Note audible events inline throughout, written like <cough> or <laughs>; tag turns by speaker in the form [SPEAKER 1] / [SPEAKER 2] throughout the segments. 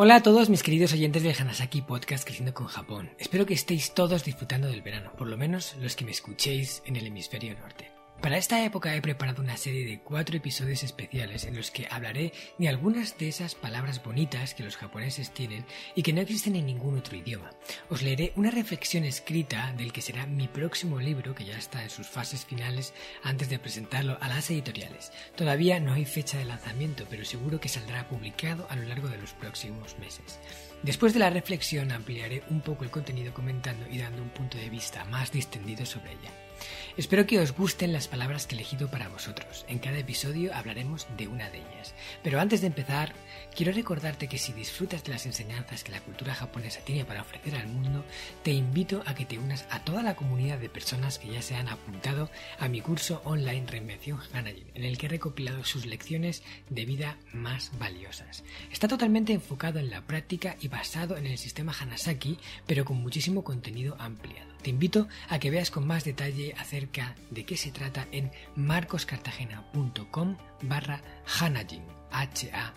[SPEAKER 1] Hola a todos mis queridos oyentes del Hanasaki Podcast Creciendo con Japón. Espero que estéis todos disfrutando del verano, por lo menos los que me escuchéis en el hemisferio norte. Para esta época he preparado una serie de cuatro episodios especiales en los que hablaré de algunas de esas palabras bonitas que los japoneses tienen y que no existen en ningún otro idioma. Os leeré una reflexión escrita del que será mi próximo libro, que ya está en sus fases finales antes de presentarlo a las editoriales. Todavía no hay fecha de lanzamiento, pero seguro que saldrá publicado a lo largo de los próximos meses. Después de la reflexión ampliaré un poco el contenido comentando y dando un punto de vista más distendido sobre ella. Espero que os gusten las palabras que he elegido para vosotros. En cada episodio hablaremos de una de ellas. Pero antes de empezar, quiero recordarte que si disfrutas de las enseñanzas que la cultura japonesa tiene para ofrecer al mundo, te invito a que te unas a toda la comunidad de personas que ya se han apuntado a mi curso online Reinvención Hanajin, en el que he recopilado sus lecciones de vida más valiosas. Está totalmente enfocado en la práctica y basado en el sistema Hanasaki, pero con muchísimo contenido ampliado. Te invito a que veas con más detalle acerca de qué se trata en marcoscartagena.com barra Hanajin, H-A-N-A-J-I-N,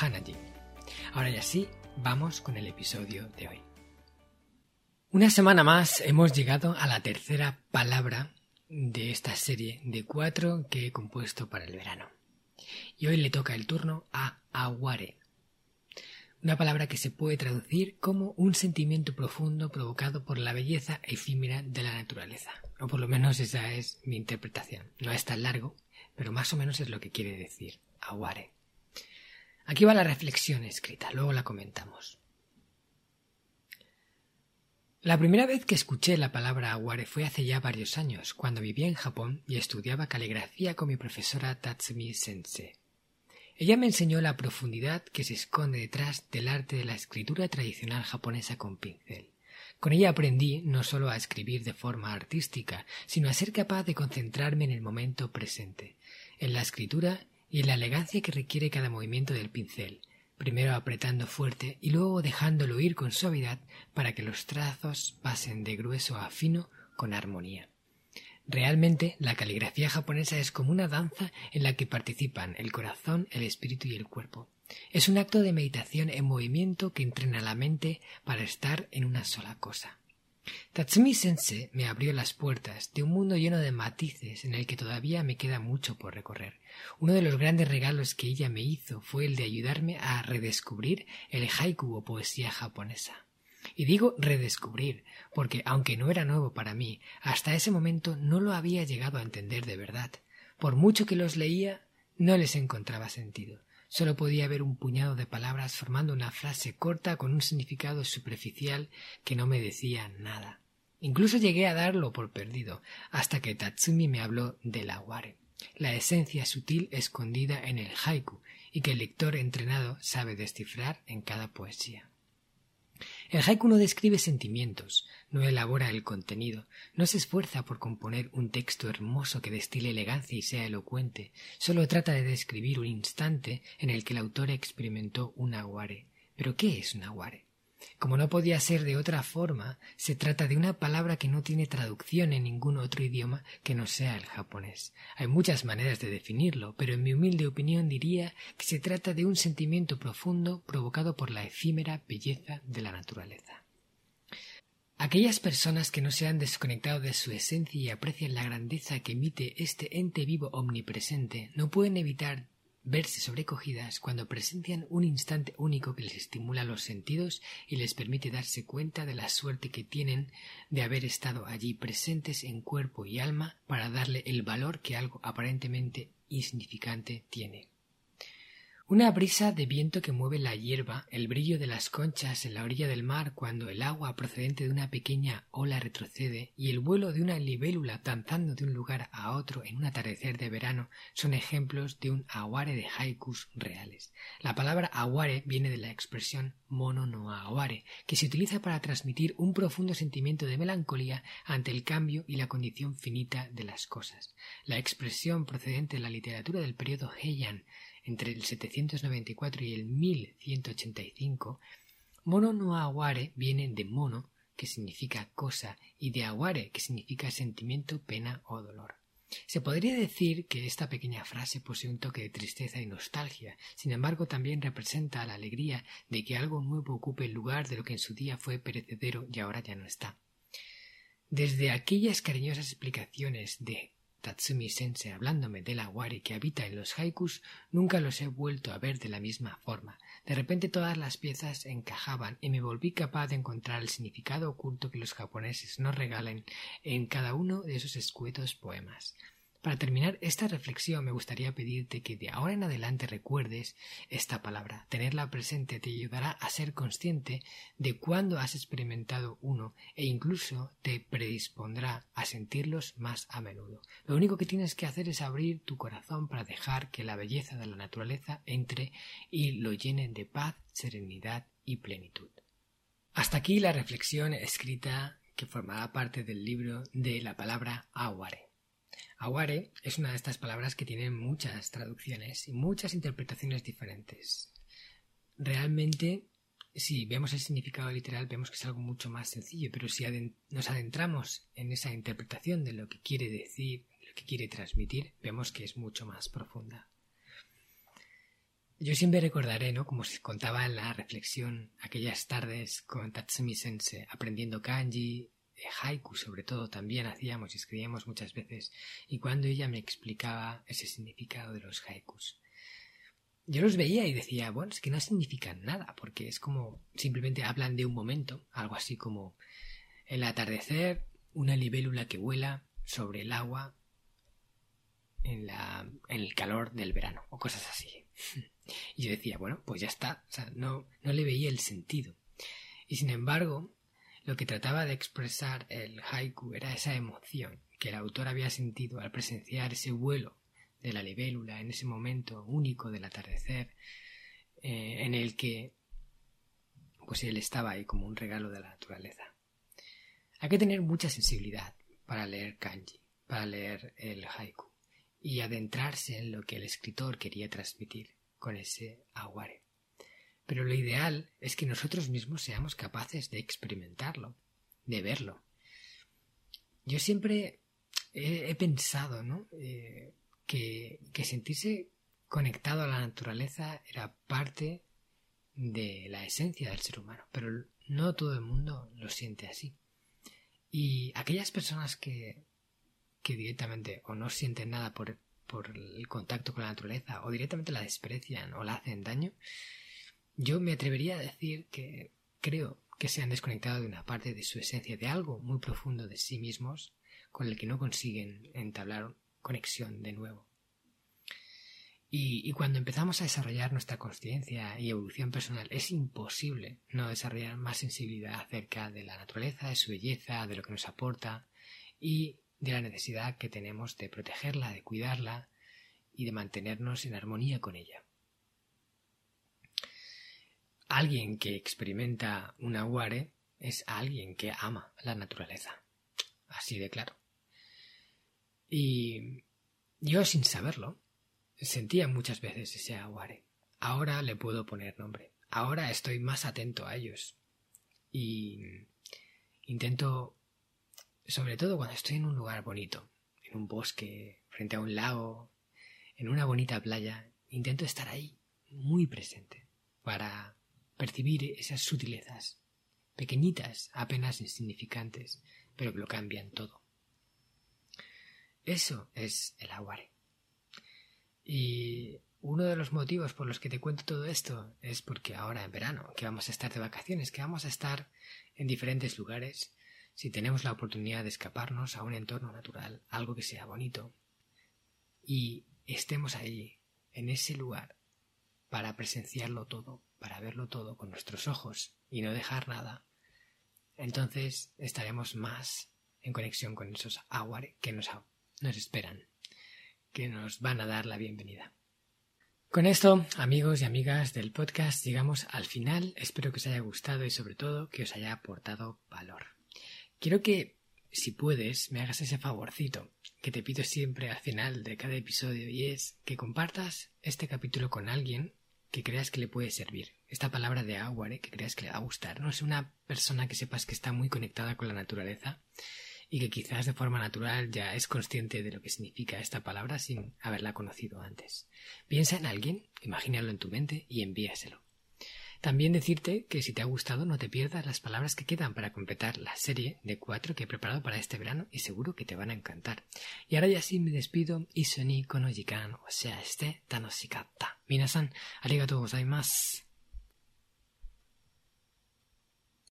[SPEAKER 1] Hanajin. Ahora ya sí, vamos con el episodio de hoy. Una semana más hemos llegado a la tercera palabra de esta serie de cuatro que he compuesto para el verano. Y hoy le toca el turno a Aguare, una palabra que se puede traducir como un sentimiento profundo provocado por la belleza efímera de la naturaleza. O por lo menos esa es mi interpretación. No es tan largo, pero más o menos es lo que quiere decir aguare. Aquí va la reflexión escrita, luego la comentamos. La primera vez que escuché la palabra aguare fue hace ya varios años, cuando vivía en Japón y estudiaba caligrafía con mi profesora Tatsumi Sensei. Ella me enseñó la profundidad que se esconde detrás del arte de la escritura tradicional japonesa con pincel. Con ella aprendí no solo a escribir de forma artística, sino a ser capaz de concentrarme en el momento presente, en la escritura y en la elegancia que requiere cada movimiento del pincel, primero apretando fuerte y luego dejándolo ir con suavidad para que los trazos pasen de grueso a fino con armonía. Realmente, la caligrafía japonesa es como una danza en la que participan el corazón, el espíritu y el cuerpo. Es un acto de meditación en movimiento que entrena la mente para estar en una sola cosa. Tatsumi Sensei me abrió las puertas de un mundo lleno de matices en el que todavía me queda mucho por recorrer. Uno de los grandes regalos que ella me hizo fue el de ayudarme a redescubrir el haiku o poesía japonesa. Y digo redescubrir, porque aunque no era nuevo para mí, hasta ese momento no lo había llegado a entender de verdad. Por mucho que los leía, no les encontraba sentido. Solo podía ver un puñado de palabras formando una frase corta con un significado superficial que no me decía nada. Incluso llegué a darlo por perdido, hasta que Tatsumi me habló del aguare, la esencia sutil escondida en el haiku y que el lector entrenado sabe descifrar en cada poesía. El haiku no describe sentimientos, no elabora el contenido, no se esfuerza por componer un texto hermoso que destile elegancia y sea elocuente, solo trata de describir un instante en el que el autor experimentó un aguare. ¿Pero qué es un aguare? Como no podía ser de otra forma, se trata de una palabra que no tiene traducción en ningún otro idioma que no sea el japonés. Hay muchas maneras de definirlo, pero en mi humilde opinión diría que se trata de un sentimiento profundo provocado por la efímera belleza de la naturaleza. Aquellas personas que no se han desconectado de su esencia y aprecian la grandeza que emite este ente vivo omnipresente no pueden evitar verse sobrecogidas cuando presencian un instante único que les estimula los sentidos y les permite darse cuenta de la suerte que tienen de haber estado allí presentes en cuerpo y alma para darle el valor que algo aparentemente insignificante tiene. Una brisa de viento que mueve la hierba, el brillo de las conchas en la orilla del mar cuando el agua procedente de una pequeña ola retrocede y el vuelo de una libélula danzando de un lugar a otro en un atardecer de verano son ejemplos de un aguare de haikus reales. La palabra aguare viene de la expresión mono no aguare, que se utiliza para transmitir un profundo sentimiento de melancolía ante el cambio y la condición finita de las cosas. La expresión procedente de la literatura del periodo Heian entre el 794 y el 1185, mono no aguare viene de mono, que significa cosa, y de aguare, que significa sentimiento, pena o dolor. Se podría decir que esta pequeña frase posee un toque de tristeza y nostalgia, sin embargo también representa la alegría de que algo nuevo ocupe el lugar de lo que en su día fue perecedero y ahora ya no está. Desde aquellas cariñosas explicaciones de Tatsumi Sensei hablándome del aguare que habita en los haikus, nunca los he vuelto a ver de la misma forma. De repente todas las piezas encajaban y me volví capaz de encontrar el significado oculto que los japoneses nos regalan en cada uno de esos escuetos poemas. Para terminar esta reflexión me gustaría pedirte que de ahora en adelante recuerdes esta palabra. Tenerla presente te ayudará a ser consciente de cuándo has experimentado uno e incluso te predispondrá a sentirlos más a menudo. Lo único que tienes que hacer es abrir tu corazón para dejar que la belleza de la naturaleza entre y lo llene de paz, serenidad y plenitud. Hasta aquí la reflexión escrita que formará parte del libro de la palabra Aware. Aware es una de estas palabras que tienen muchas traducciones y muchas interpretaciones diferentes. Realmente, si vemos el significado literal, vemos que es algo mucho más sencillo, pero si nos adentramos en esa interpretación de lo que quiere decir, lo que quiere transmitir, vemos que es mucho más profunda. Yo siempre recordaré, ¿no? Como se contaba en la reflexión, aquellas tardes con Tatsumi Sensei, aprendiendo kanji, haiku sobre todo también hacíamos y escribíamos muchas veces y cuando ella me explicaba ese significado de los haikus yo los veía y decía bueno es que no significan nada porque es como simplemente hablan de un momento algo así como el atardecer una libélula que vuela sobre el agua en, la, en el calor del verano o cosas así. <laughs> Y yo decía bueno pues ya está o sea no no le veía el sentido. Y sin embargo lo que trataba de expresar el haiku era esa emoción que el autor había sentido al presenciar ese vuelo de la libélula en ese momento único del atardecer eh, en el que pues él estaba ahí como un regalo de la naturaleza. Hay que tener mucha sensibilidad para leer kanji, para leer el haiku y adentrarse en lo que el escritor quería transmitir con ese aguare. Pero lo ideal es que nosotros mismos seamos capaces de experimentarlo, de verlo. Yo siempre he, pensado ¿no? Eh, que, que sentirse conectado a la naturaleza era parte de la esencia del ser humano, pero no todo el mundo lo siente así. Y aquellas personas que, que directamente o no sienten nada por, por el contacto con la naturaleza o directamente la desprecian o la hacen daño, yo me atrevería a decir que creo que se han desconectado de una parte de su esencia, de algo muy profundo de sí mismos, con el que no consiguen entablar conexión de nuevo. Y, y, cuando empezamos a desarrollar nuestra conciencia y evolución personal, es imposible no desarrollar más sensibilidad acerca de la naturaleza, de su belleza, de lo que nos aporta y de la necesidad que tenemos de protegerla, de cuidarla y de mantenernos en armonía con ella. Alguien que experimenta un aguare es alguien que ama la naturaleza. Así de claro. Y yo sin saberlo sentía muchas veces ese aguare. Ahora le puedo poner nombre. Ahora estoy más atento a ellos. Y intento, sobre todo cuando estoy en un lugar bonito, en un bosque, frente a un lago, en una bonita playa, intento estar ahí, muy presente, para percibir esas sutilezas, pequeñitas, apenas insignificantes, pero que lo cambian todo. Eso es el aguare. Y uno de los motivos por los que te cuento todo esto es porque ahora en verano, que vamos a estar de vacaciones, que vamos a estar en diferentes lugares, si tenemos la oportunidad de escaparnos a un entorno natural, algo que sea bonito, y estemos ahí, en ese lugar, para presenciarlo todo, para verlo todo con nuestros ojos y no dejar nada, entonces estaremos más en conexión con esos que nos, nos esperan, que nos van a dar la bienvenida. Con esto, amigos y amigas del podcast, llegamos al final. Espero que os haya gustado y sobre todo que os haya aportado valor. Quiero que, si puedes, me hagas ese favorcito que te pido siempre al final de cada episodio y es que compartas este capítulo con alguien que creas que le puede servir. Esta palabra de agua, ¿eh? que creas que le va a gustar. No es una persona que sepas que está muy conectada con la naturaleza y que quizás de forma natural ya es consciente de lo que significa esta palabra sin haberla conocido antes. Piensa en alguien, imagínalo en tu mente y envíaselo. También decirte que si te ha gustado no te pierdas las palabras que quedan para completar la serie de cuatro que he preparado para este verano y seguro que te van a encantar. Y ahora ya sí me despido. Isoni kono jikan, o sea, este tanoshikatta. Minasan, arigatou gozaimasu.